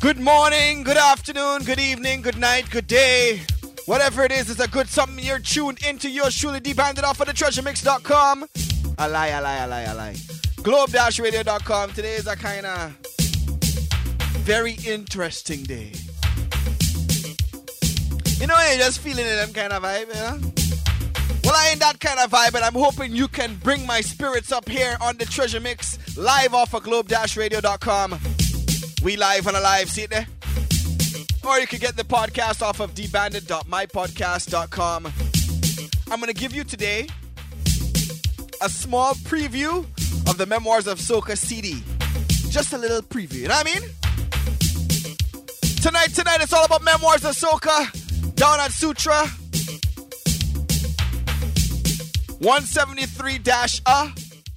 Good morning, good afternoon, good evening, good night, good day. Whatever it is, it's a good something you're tuned into. You're truly debanded off of the treasuremix.com. I lie, I lie, I lie, I lie. Globe-radio.com. Today is a kind of very interesting day. You know, you're just feeling it, them kind of vibe, you? Well, I ain't that kind of vibe, but I'm hoping you can bring my spirits up here on the Treasure Mix live off of globe-radio.com. We live and alive, see it there? Or you can get the podcast off of debanded.mypodcast.com. I'm going to give you today a small preview of the Memoirs of Soca CD. Just a little preview, you know what I mean? Tonight, tonight, it's all about Memoirs of Soca down at Sutra. 173 A,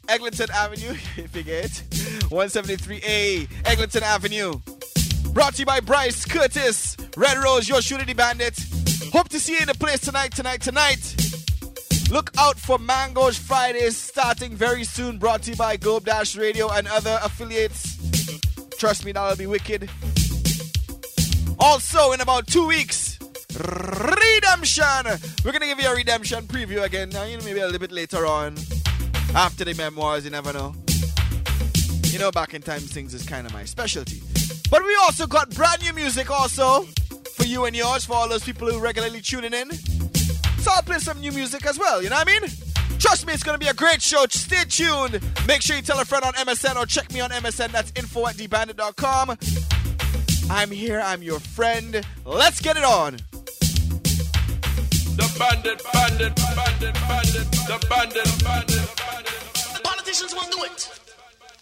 Eglinton Avenue, if you get it. 173A, Eglinton Avenue. Brought to you by Bryce Curtis, Red Rose, your shooter bandit. Hope to see you in the place tonight, tonight, tonight. Look out for Mangoes Fridays starting very soon. Brought to you by Globe Dash Radio and other affiliates. Trust me, that'll be wicked. Also, in about two weeks, Redemption. We're gonna give you a redemption preview again. Now, you know, maybe a little bit later on, after the memoirs. You never know. You know, back in time, things is kind of my specialty. But we also got brand new music also for you and yours, for all those people who regularly tuning in. So I'll play some new music as well, you know what I mean? Trust me, it's gonna be a great show. Stay tuned. Make sure you tell a friend on MSN or check me on MSN. That's info at debanded.com. I'm here, I'm your friend. Let's get it on. The bandit, bandit, bandit, bandit, the bandit, bandit, bandit. The politicians won't do it.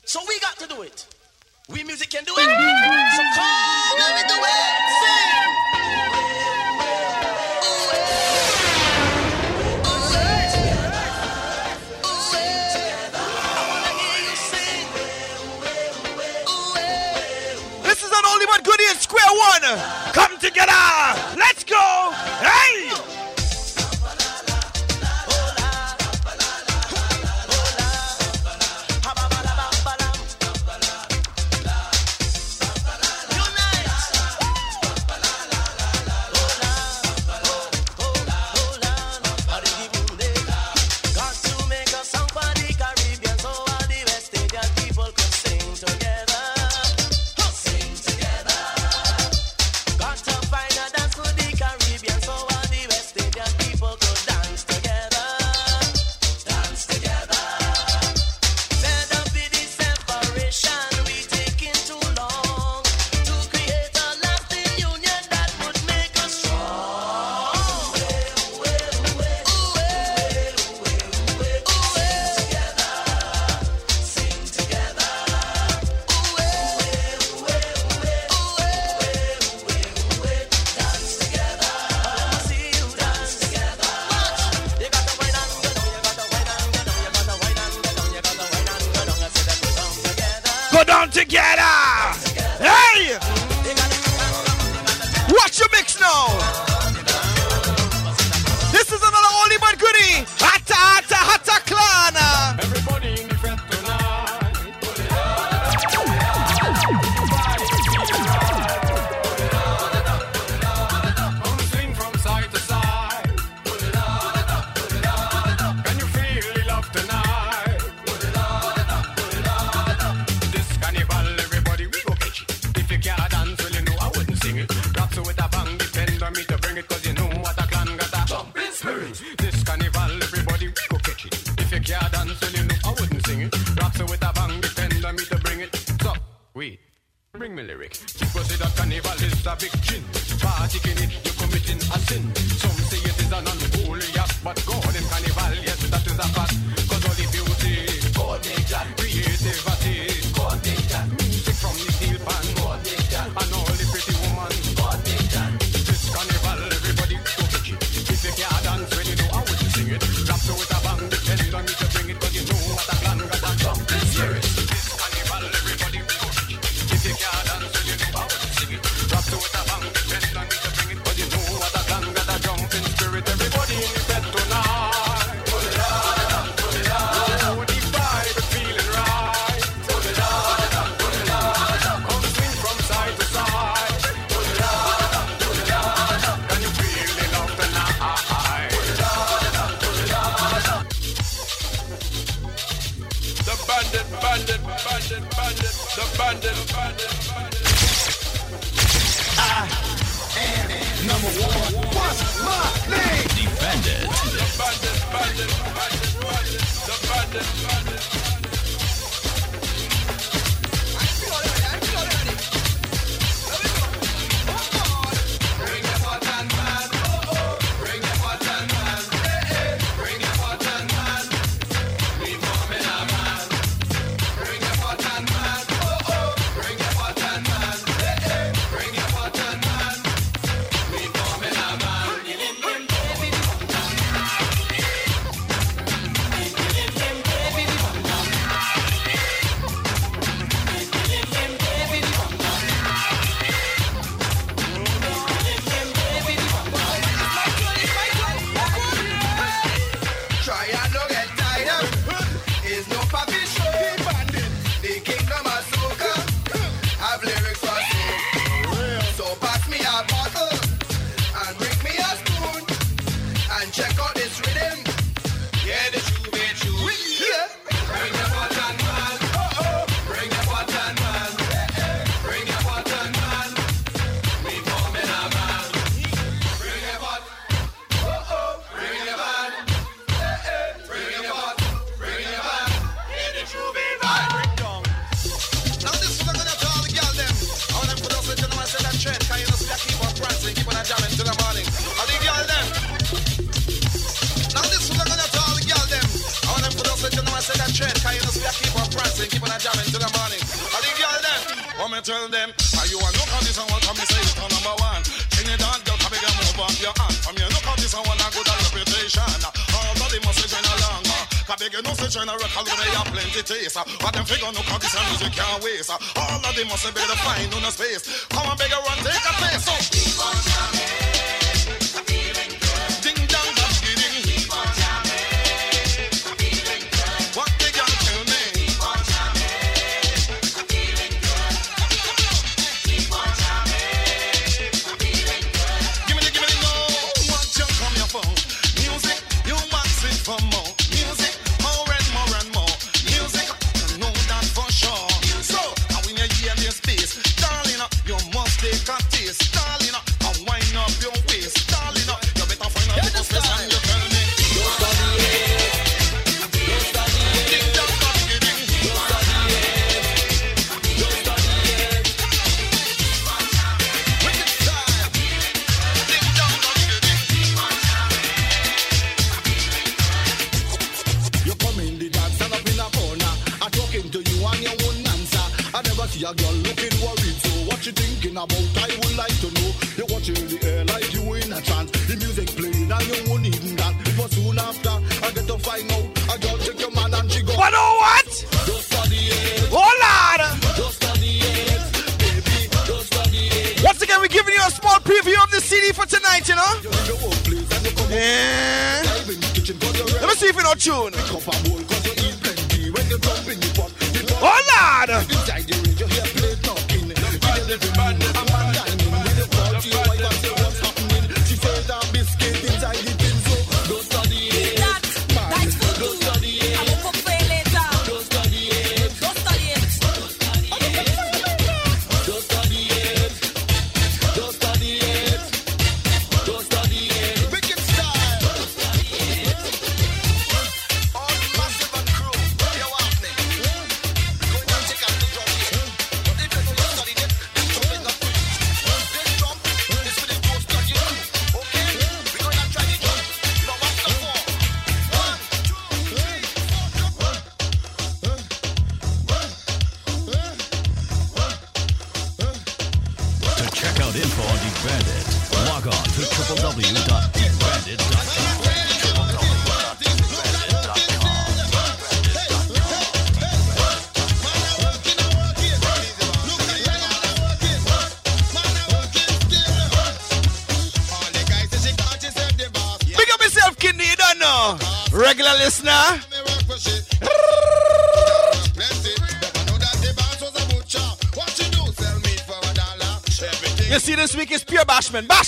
So we got to do it. We music can do it. So come let me do it. Sing. This is an only one goodie in square one. Come together.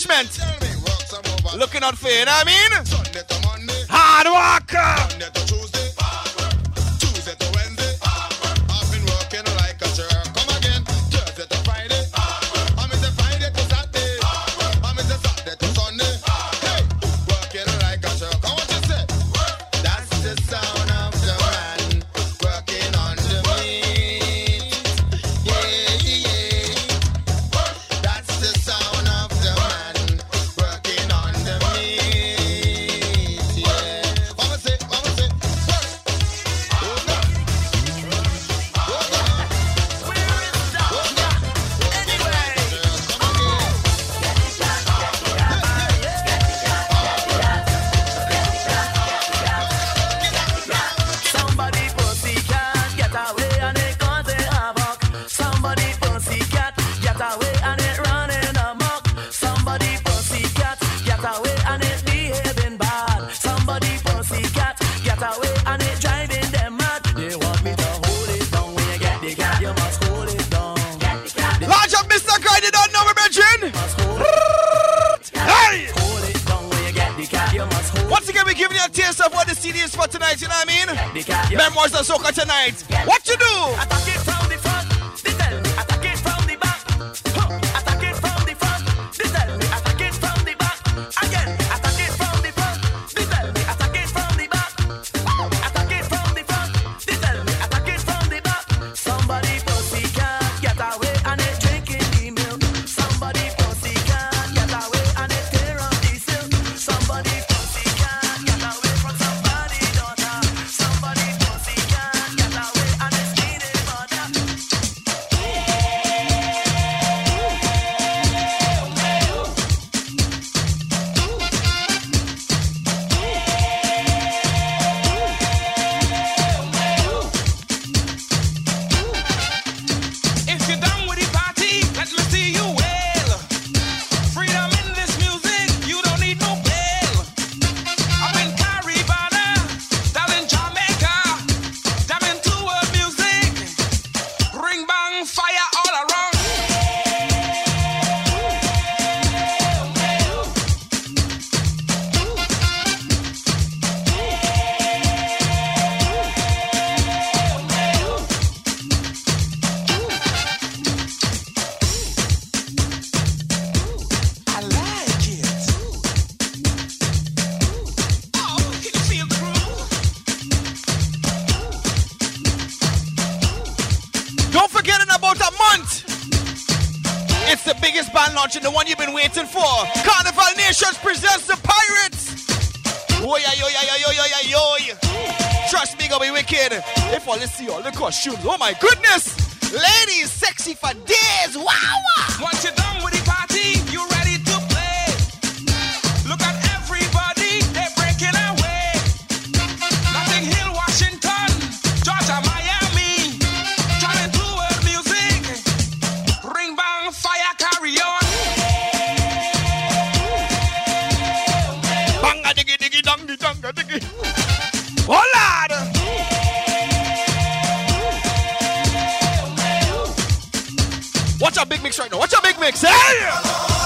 refreshment. Looking out for you, you know what I mean? Memories Memoirs of Soca tonight. What you do? It's the biggest band launch and the one you've been waiting for. Carnival Nations presents the Pirates. Oh yeah, yo, yeah, yo, yo, yo, yo, Trust me, gonna be wicked. If only see all the costumes. Oh my goodness, ladies, sexy for days. Wow. Watch it. Texas.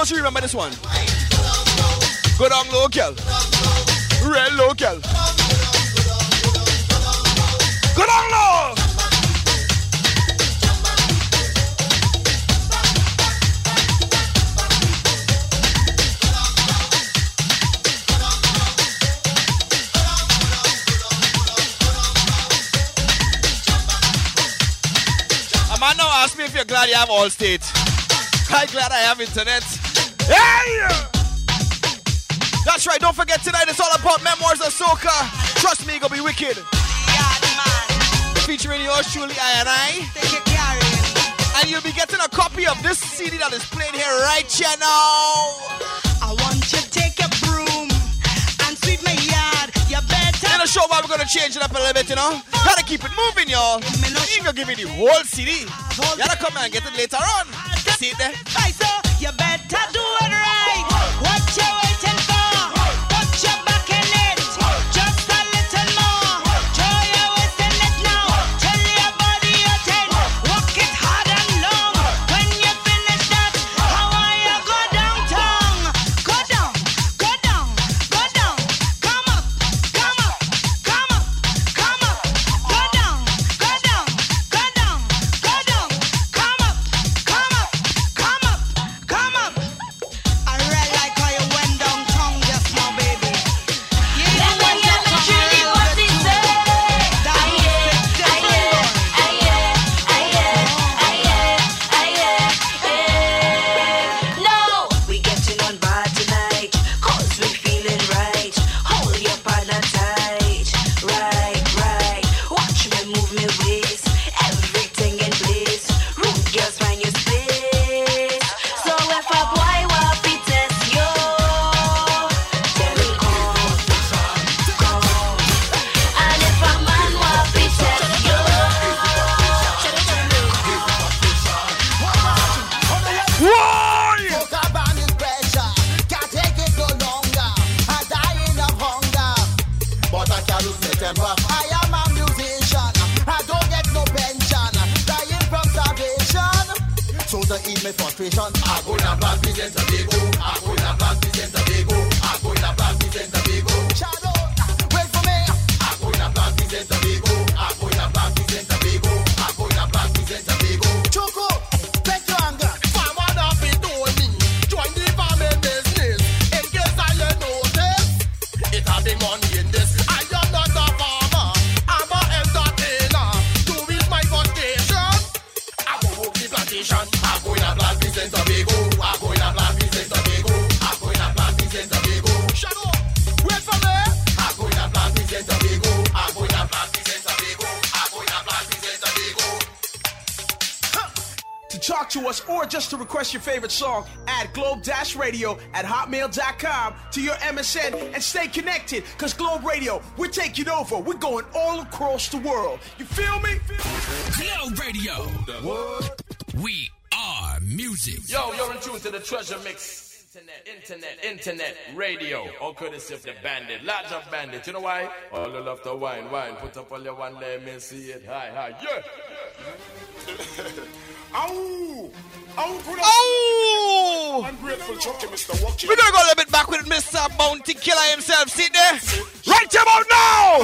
Me see remember this one. Go down local. Real local. Go down low. A man now ask me if you're glad you have all state. I'm glad I have internet. Hey! That's right, don't forget tonight it's all about memoirs of soca. Trust me, gonna be wicked. Featuring yours truly, I and I. And you'll be getting a copy of this CD that is playing here right here now. I want you to take a broom and sweep my yard. You better. In the show, why we're gonna change it up a little bit, you know? Gotta keep it moving, y'all. Ain't gonna give you the whole CD. You gotta come and get it later on. See it there? Favorite song, add Globe Dash Radio at hotmail.com to your MSN and stay connected. Cause Globe Radio, we're taking over. We're going all across the world. You feel me? Globe Radio. We are music. Yo, you're in tune to the treasure mix. Internet, internet, internet, radio. All courtesy of the bandit. Large of bandit. You know why? All you love to wine, wine. Put up all your one, let me see it. Hi, hi, yeah. Ow! Oh! We're gonna go a little bit back with Mr. Bounty Killer himself. Sit there. Right about now!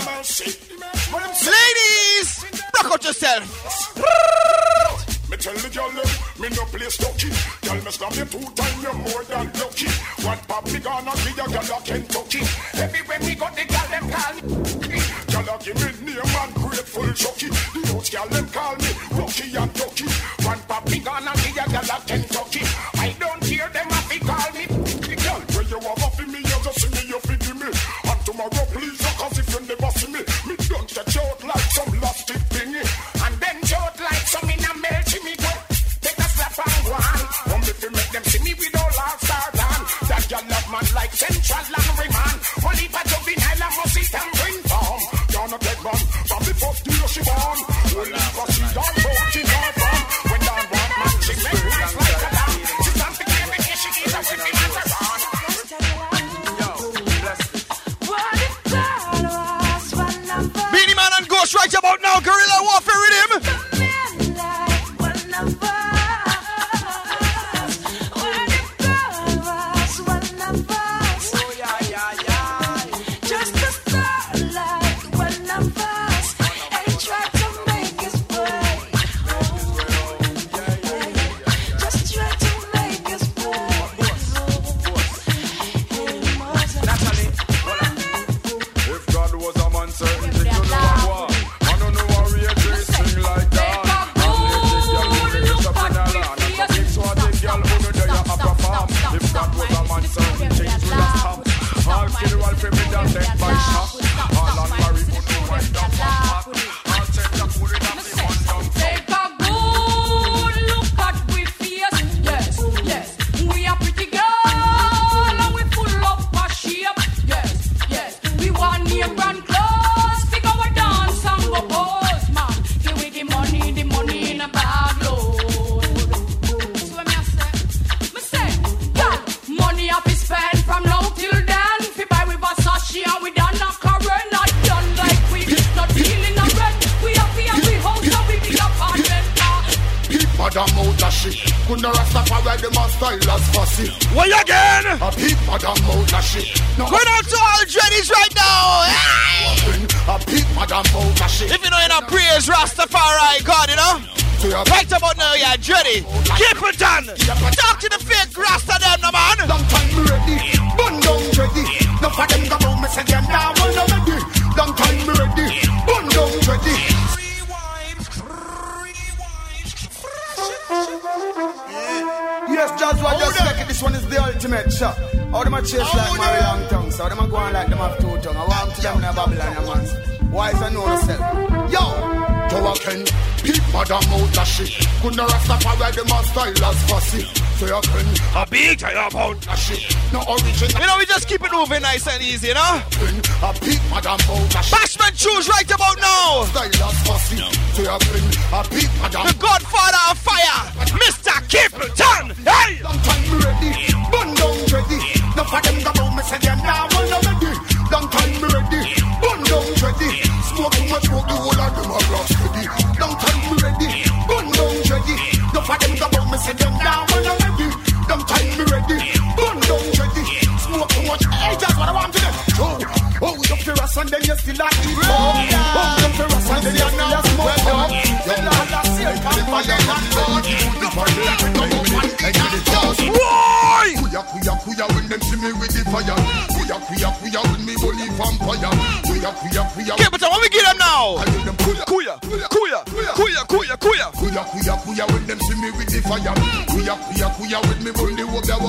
Ladies, rock out yourself. Me tell the girl them, me no play stocky. Girl, me slam you two times, you're more than lucky. One pop me gonna give a girl a Kentucky. Everywhere me go, the girl them call me. Girl a give me name and grateful chucky. The house girl them call me Rocky and Ducky. One pop me gonna give a girl a Kentucky. 100% easy, you know? I beat my damn Kuya kuya kuya when me bully vampire. Kuya kuya kuya. Capleton, what we get them now? I hear them kuya Kuya, kuya, kuya, kuya, kuya. kuya kuya kuya when them see me with the fire. Me bully walk up.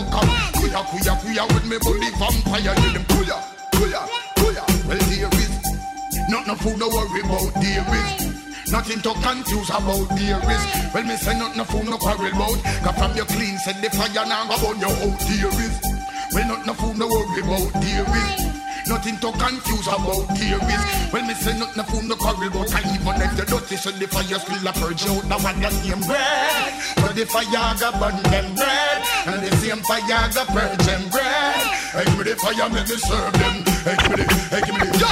Kuya when me bully vampire. Hear them kuya kuya kuya. Well is not no food to worry about. Is. Nothing to confuse about is Well me say nothing no fool no quarrel about Cause from your clean said the fire now go burn your there is Well nothing no fool no worry about is Nothing to confuse about theories. Well me say nothing no fool no quarrel about And even if the dirty said the fire still a purge out. Now one the same bread. So the fire go burn them bread. And the same fire go purge them bread. Hey give me the fire make me serve them. Hey give me the, hey give me the, yo!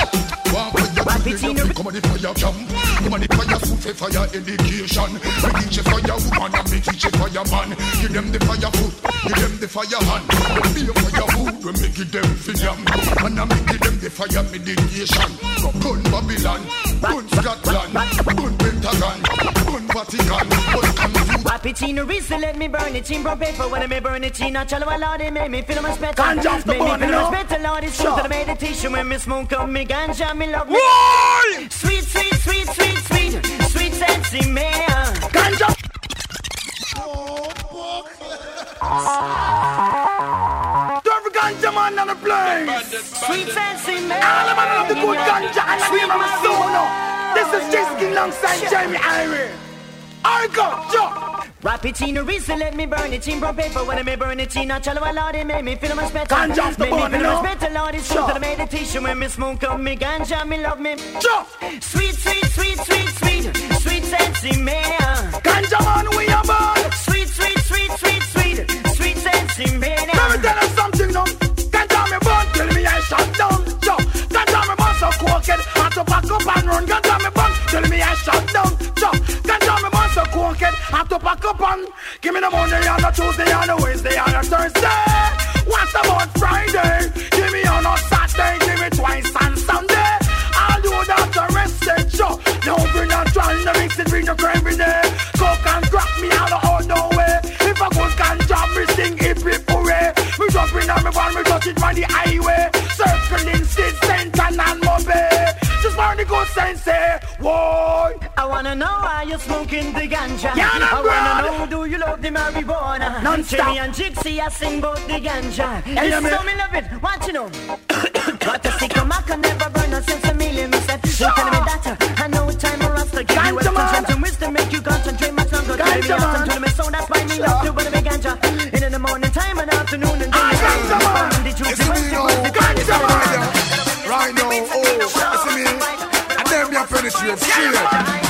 Walk with your Come on the fire jump Come on the fire food for fire education We teach you fire woman and we teach you fire man Give them the fire food, give them the fire hand We be a fire food, we make it them for them And I make it them the fire meditation gun Babylon, gun Scotland, gun Pentagon, gun Vatican Welcome to Rap it in let me burn it in from paper. When I may burn it in, I tell you, Lord, it make me feel much better. Ganja off the Make me bone, feel you know? much better, Lord, it's true to the meditation. When me smoke up me ganja, me love me. Why? Sensei man. Ganja Don't ganja man on the plane Sweet sensei man. All the man love the good ganja and the name of now. This is Jesse King alongside Jamie Irie. I go, Wrap it in a whistle, let me burn it in brown paper. When I may burn it in a cello, Lord, it make me feel much better. Ganja the bone, you know? better, Lord, it's sure. that I made. When me smoke up me ganja, me love me. Sure. Sweet, sweet, sweet, sweet, sweet, sweet sensei man. Uh. Ganja man, we are born. Sweet, sweet, sweet, sweet, sweet, sweet sensei man. Uh. Let me tell you something no. Ganja me burn, tell me I shut down. Sure. Ganja me burn so crooked, had to pack up and run. Ganja me burn, tell me I shut down. Sure to pack up on. Give me the Monday on a Tuesday on a Wednesday on a Thursday. What about Friday? Give me on a Saturday, give me twice on Sunday. I'll do that the rest of show. No bring a trying to mix it with the gravy there. Coke and crack me out of all the way. If I go can drop me sing it hip hooray. We jump in out my one, we touch it by the highway. Circling sticks sensei, boy. Eh? I wanna know why you're smoking the ganja. Yeah, I wanna know, do you love the marijuana? Non-stop. Jimmy and Jixie, I sing bout the ganja. Hey, you so me love it, want you know. What the sick of Mac, I never run a sense a million. Me said, you tell me that, I know it's time for us to give you a concentrate wisdom, make you concentrate much longer. Ganja, man. Tell me so, that's why me love you, but me ganja. straight, straight.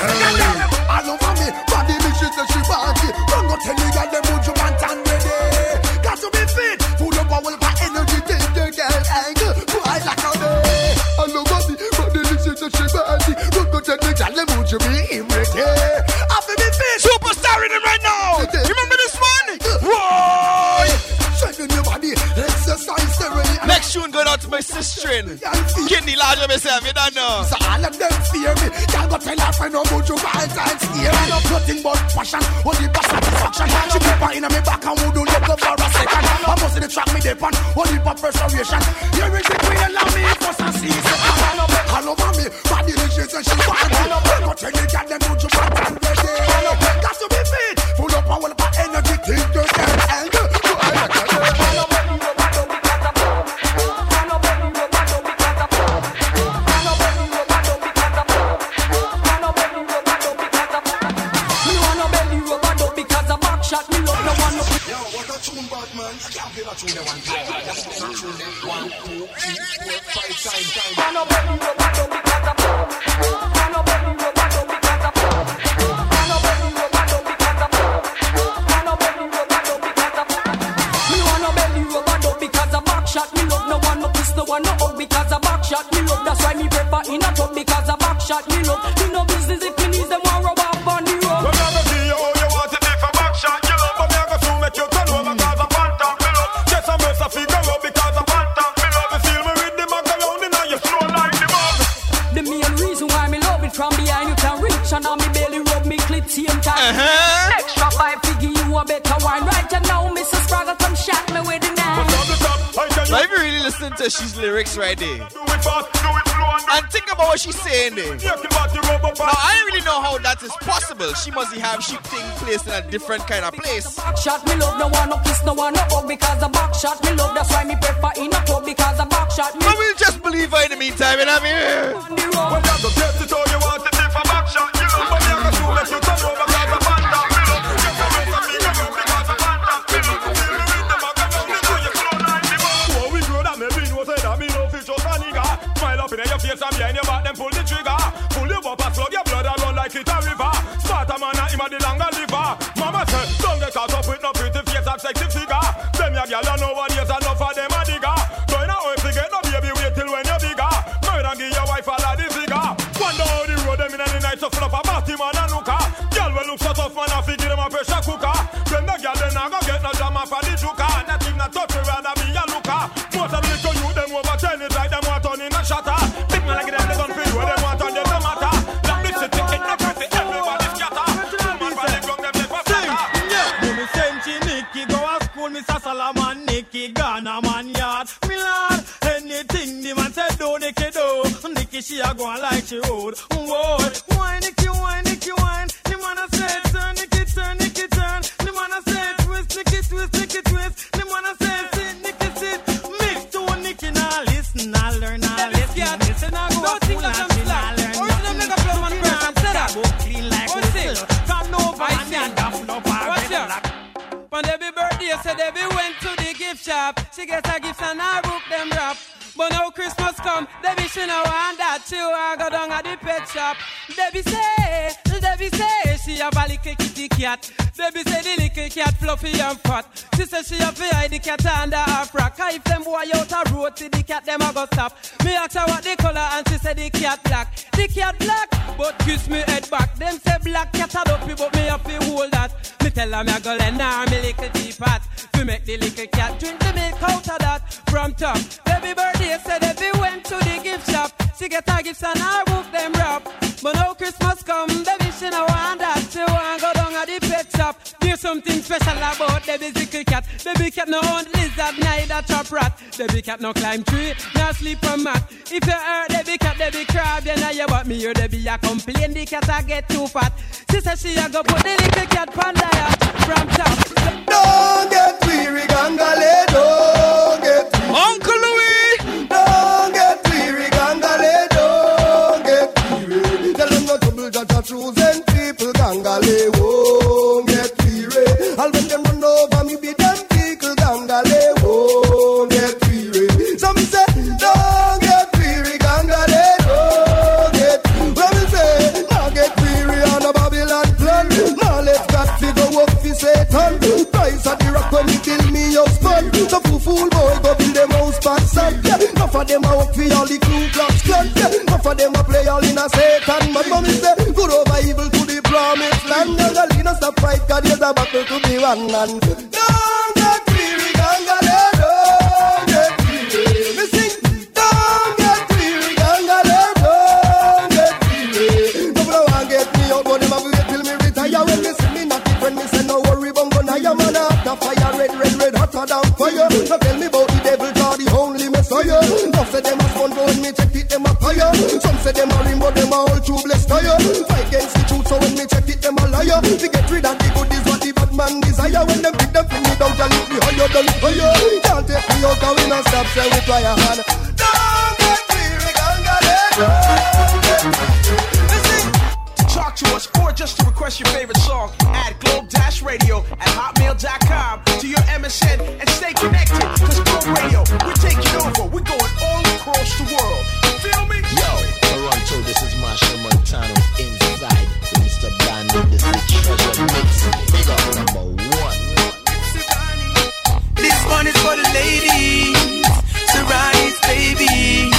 she's lyrics right there. And think about what she's saying there. Now I don't really know how that is possible. She must have she thing placed in a different kind of place. Shot me love, no one no kiss, no one no hug because a back shot me love. That's why me prefer in a club because a back shot me. we'll just believe her in the meantime, and I'm here. When you have the test, it's all you want to do for shot. You know, you're let you over. it a river have a little kitty cat. Debbie say the little cat fluffy and fat. She say she have to hide the cat under her frock. If them boy out a road, see the cat them a go stop. Me ask her what the color and she say the cat black. The cat black, but kiss me head back. Them say black cat a dopey, but me have to hold that. Me tell her me a go lend her me little teapot. To make the little cat drink the milk out of that. From top, baby birthday said if we went to the gift shop. She get her gifts and her book them wrap. But now Christmas come, baby she no want that. She want go down at the pet shop. There's something special about Debbie's little cat. Baby cat no hunt lizard, neither chop rat. Baby cat no climb tree, no sleep on mat. If you hurt Debbie cat, Debbie crab, then I hear about me hear Debbie a complain the cat I get too fat. She say she a go put the little cat on the yacht from top. Don't get weary, gangale, don't get weary. Uncle Louis! Judge people, gangale, won't get weary. I'll when them run over me, be them people, gangale, won't get weary. Some say, don't get weary, gangale, don't get When we say, now get weary on a Babylon plan. Now got to go up for Satan. Price of the rock when he kill me husband. So fool fool boy go build them house back son. Yeah, enough of them a work for all the Ku Klux Klan. Yeah, enough of them a play all in a Satan. But mommy say, promised land. Gangalina stop fight, cause there's a battle to be won. And don't get weary, don't get weary. Me sing, don't get weary, don't get weary. Get me out, but a wait till me retire. When me me when me say no worry, a fire, red, red, red, hotter than fire. Tell me about the say them a me check it, them a fire. Some say them a ring, them all tubeless tire. We get rid of the good is what the bad man desire. When them pick them, down, tell it me higher, than higher. Can't take me out, cause we not stop, say we try a hand. Don't get weary, get To talk to us or just to request your favorite song, add Globe Dash Radio at hotmail.com to your MSN and stay connected. Cause Globe Radio, we're taking over. We're going all across the world. You feel me? One is for the ladies, Serani's baby.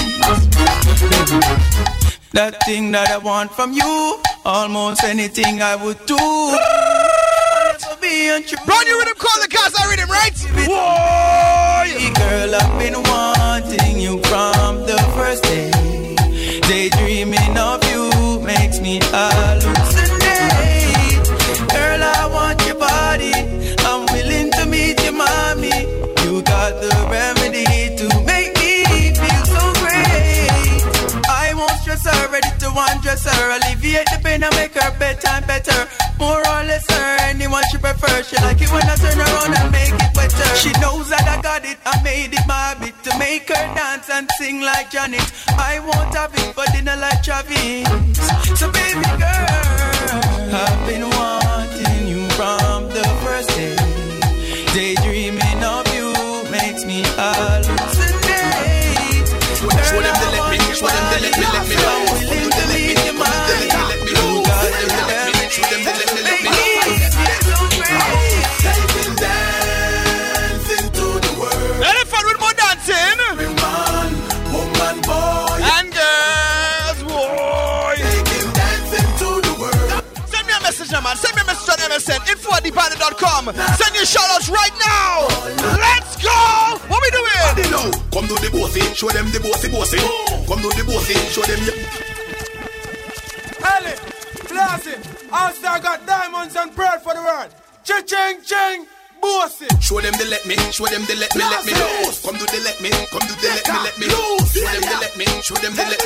That thing that I want from you, almost anything I would do. So be untrue. Run you rhythm, call the cars, I rhythm, right? Whoa! Girl, I've been wanting you from the first day. Daydreaming of you makes me hallucinate. Her. Alleviate the pain and make her bedtime better. More or less her, anyone she prefers. She like it when I turn around and make it wetter. She knows that I got it, I made it my bit to make her dance and sing like Janet. I won't have it for dinner like Travis. So baby girl, I've been wanting you from the first day. Daydreaming of you makes me hallucinate. Show show them the bossy bossy. Come do the bossy, show them your Ellie, Classy, All-Star got diamonds and pearl for the world. Cha-ching, ching, bossy. Show them they let me, show them they let me, let me know. Come do they let me, come do they let me, let me know. Show them they let me, show them they let me,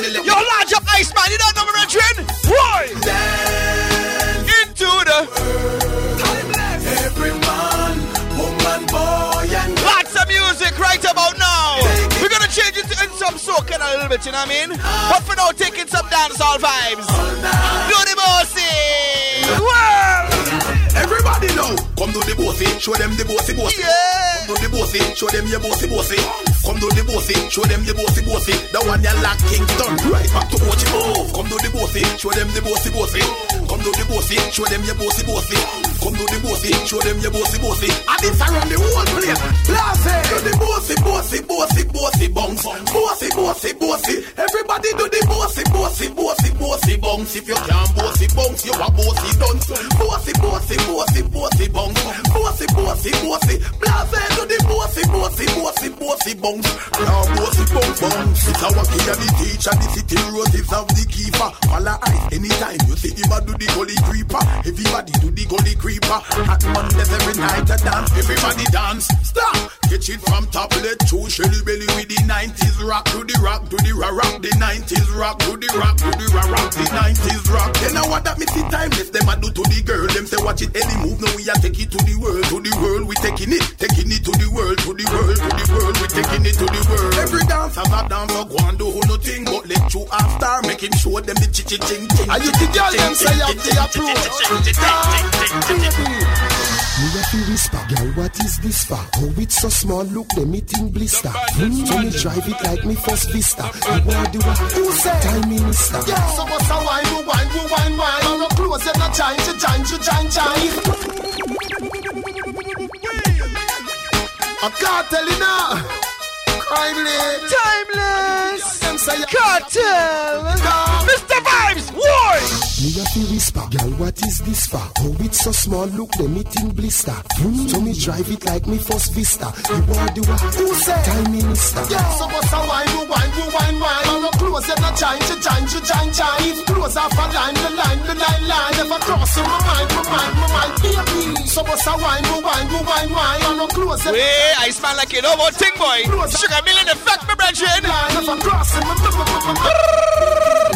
a little bit, you know what I mean? But for now, taking some dancehall vibes. Do the bossy. Well, Everybody know. Come do the bossy, show them the bossy bossy. Yeah. Come do the bossy, show them your bossy bossy. Come do the bossy, show them the bossy bossy. The one you Kingston, right back to watch it. Come do the bossy, show them the bossy bossy. Come do the bossy, show them your bossy bossy. Come do the bossy, show them your bossy bossy. And it's around the whole place. Blase, do the bossy bossy bossy bossy bounce. Bossy bossy bossy. Everybody do the bossy bossy bossy bossy bounce. If you can't bossy bounce, you a bossy dance. Bossy bossy bossy bossy bounce. Bossy bossy bossy. Blase, do the bossy bossy bossy bossy bounce. Now bossy bounce bounce. It's our key and the teacher. The city roses of the keeper. Follow eyes anytime you see him do the gully creeper. Everybody do the gully creeper. Hot Mondays every night a dance. Everybody dance. Stop. Catch it from top. Let two shelly belly with the 90s rock to the rock to the rock rock. The 90s rock to the rock to the rock rock. The 90s rock. Then now what that me see timeless. Them a do to the girl. Them say watch it any move. Now we a take it to the world. To the world we taking it. Taking it to the world. To the world. To the world. We taking it to the world. Every dance has a dance. So go do who nothing but let you after. Make him show them the chi chi ching ching. And you the girl them say you have the Me a fi whisper, girl, what is this for? Oh, it's so small, look, them it in blister. Hmm, so me drive it like me first vista. You want do what? Who say? Time minister. Yeah, so what's a wine, who wine, who wine, wine? I'm not close and not chine, to chine, to chine, chine. I can't tell you now. Crimely. Timeless. Them say you- Kartel. Mr. Vibes. War. Me a fi whisper, girl, what is this for? Oh, it's so small, look, them it in blister. Hmm, so me drive it like me first vista. You want do what? Who say? Time minister. Yeah, so what's a wine, who wine, who wine, wine? I'm not close and not chine, to chine, to chine, chine. Close off a line, the line, the line, line. Never cross in my mind, my mind, my mind, baby. So what's a wine, who wine, who wine, wine? I'm not close and Wait, I smell like you know about thing, boy. Sugar million effect, my brethren. Never cross in my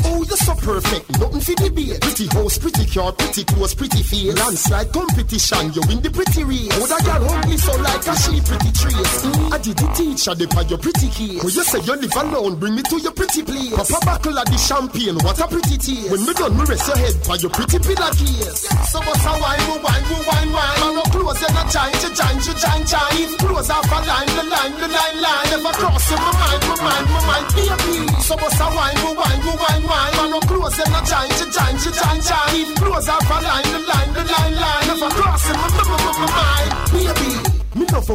Oh, you're so perfect, nothing for debate. Pretty house, pretty car, pretty clothes, pretty face. Landslide competition, you win the pretty race. Oh, that girl ugly so like a she pretty trace. Mm, I did the teacher, they by your pretty case. Oh, you say you live alone, bring me to your pretty place. Papa buckle of the champagne, what a pretty taste. When me done, me rest your head by your pretty pillar case. So what's a wine, who wine, who wine, wine? I'm not close and not chine, to chine, to chine, chine. Close off a line, the line, the line, So what's a wine, who wine, who wine, wine? I'm not close and chine, to chine, to chine, chine. Close off a line, the line, the line, line. Never cross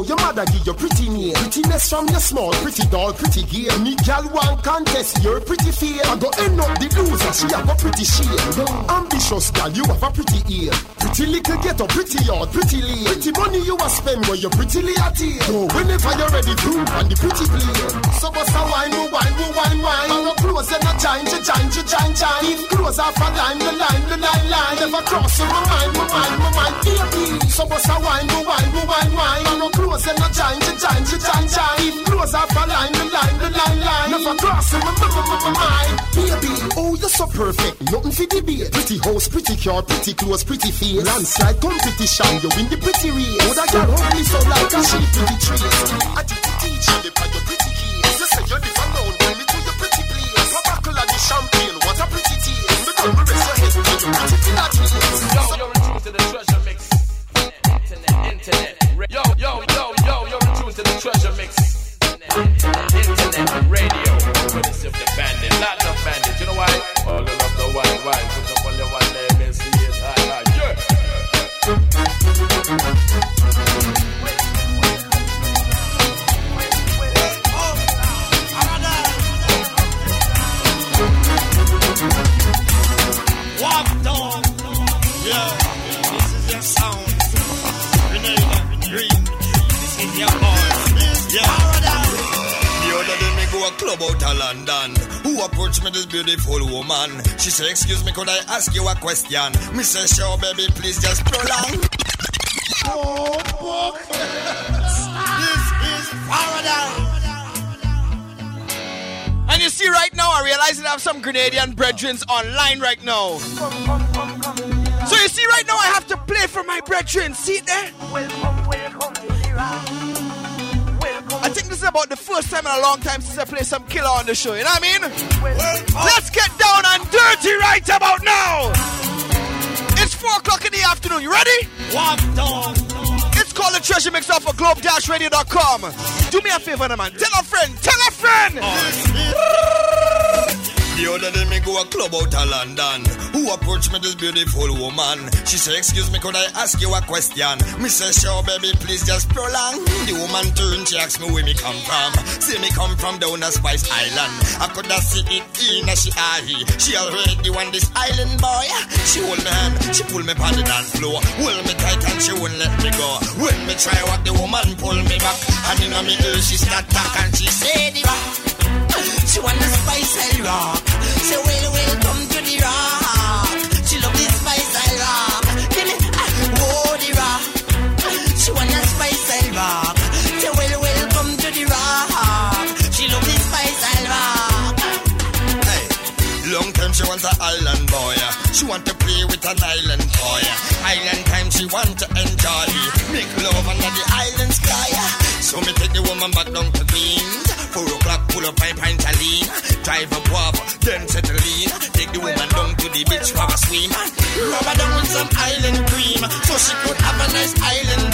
me your mother give you pretty name. Prettiness from your small, pretty doll, pretty gear. Me gal one contest, you're pretty fair. I go end up the loser, she have a pretty shade. Ambitious gal, you have a pretty ear. Pretty little get up, pretty yard, pretty lane. Pretty money you a spend where you prettily at here. So whenever you're ready, boom, and the pretty plane. So what's a wine, who wine, who wine, wine? I'm not close and not chine, to chine, to chine, chine. Close off a line, the line, the line, line. Never cross in my mind, my mind, my mind, baby. So what's a wine, who wine, who wine, wine? I'm not close not chine, to chine, to chine, chine. Close off a line, the line, the line, line. Never cross in my, my, my, my mind. Baby, oh, you're so perfect, nothing for debate. Pretty house, pretty car, pretty clothes, pretty face. Landslide competition, you win the pretty race. Oh, that girl ugly so like a she pretty trace. I did the teacher, they by your pretty keys. You say you live alone, bring me to your pretty place. Pop buckle of the champagne, what a pretty taste. Done me rest your head by your pretty pilates. Yo, you're in tune to the treasure mix. Internet, internet. Yo, yo, yo, treasure mix. Internet, internet, radio. Of the bandit, lots of bandits. You know why? All the love the one leg club out of London. Who approached me this beautiful woman? She said, excuse me, could I ask you a question? Me say, sure, baby, please just prolong. Oh, fuck. this is paradise. And you see right now, I realize that I have some Grenadian brethren online right now. So you see right now, I have to play for my brethren. See it there? is about the first time in a long time since I played some killer on the show. You know what I mean? Let's get down and dirty right about now. It's 4 o'clock in the afternoon. You ready? It's called the Treasure Mix off of globe-radio.com. Do me a favor, man. Tell a friend. Tell a friend. Oh. The other day me go a club out of London. Who approached me this beautiful woman? She say, excuse me, could I ask you a question? Me say, sure, baby, please just prolong. The woman turned, she asked me where me come from. See me come from down a Spice Island. I coulda see it in a she eye. She already want this island boy. She hold me hand, she pull me on the dance floor. Hold me tight and she won't let me go. When me try what the woman pull me back. And in a me ear she start talk and she say the back. She wanna spice I rock. Say, well, well, come to the rock. She love the spice I rock. Give me, ah, oh, the rock. She wanna spice I rock. Say, well, well, come to the rock. She love the spice I rock. Hey, long time she wants an island boy. She want to play with an island boy. Island time she want to enjoy. Make love under the island sky. So me take the woman back down to Queens for a Pull up my pantalina, drive up guava, then settle in. Take the woman down to the beach for a swim. Rub her down with some island cream, so she could have a nice island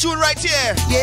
tune right here. Yeah,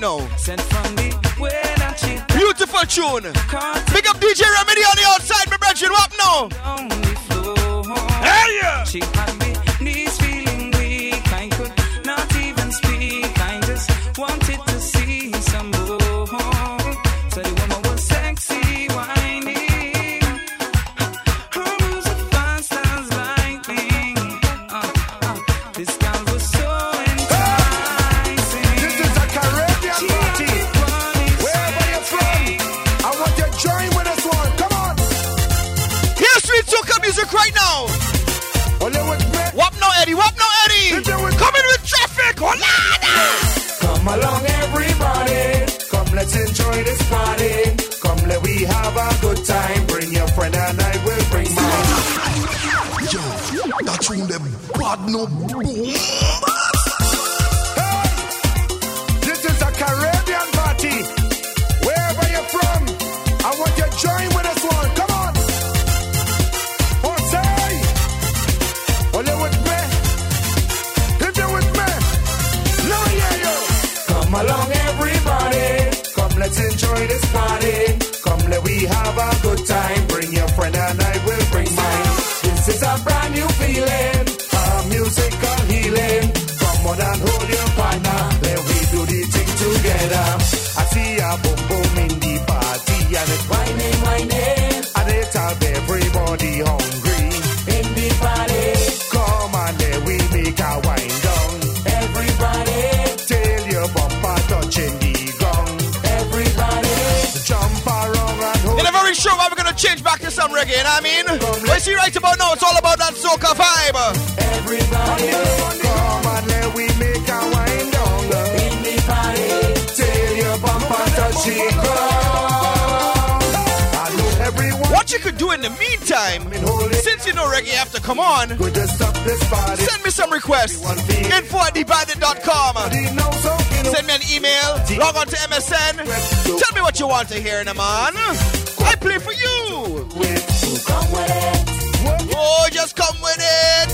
next Send me some requests. Info at thebandit.com. Send me an email. Log on to MSN. Tell me what you want to hear in a man. I play for you. Oh, just come with it.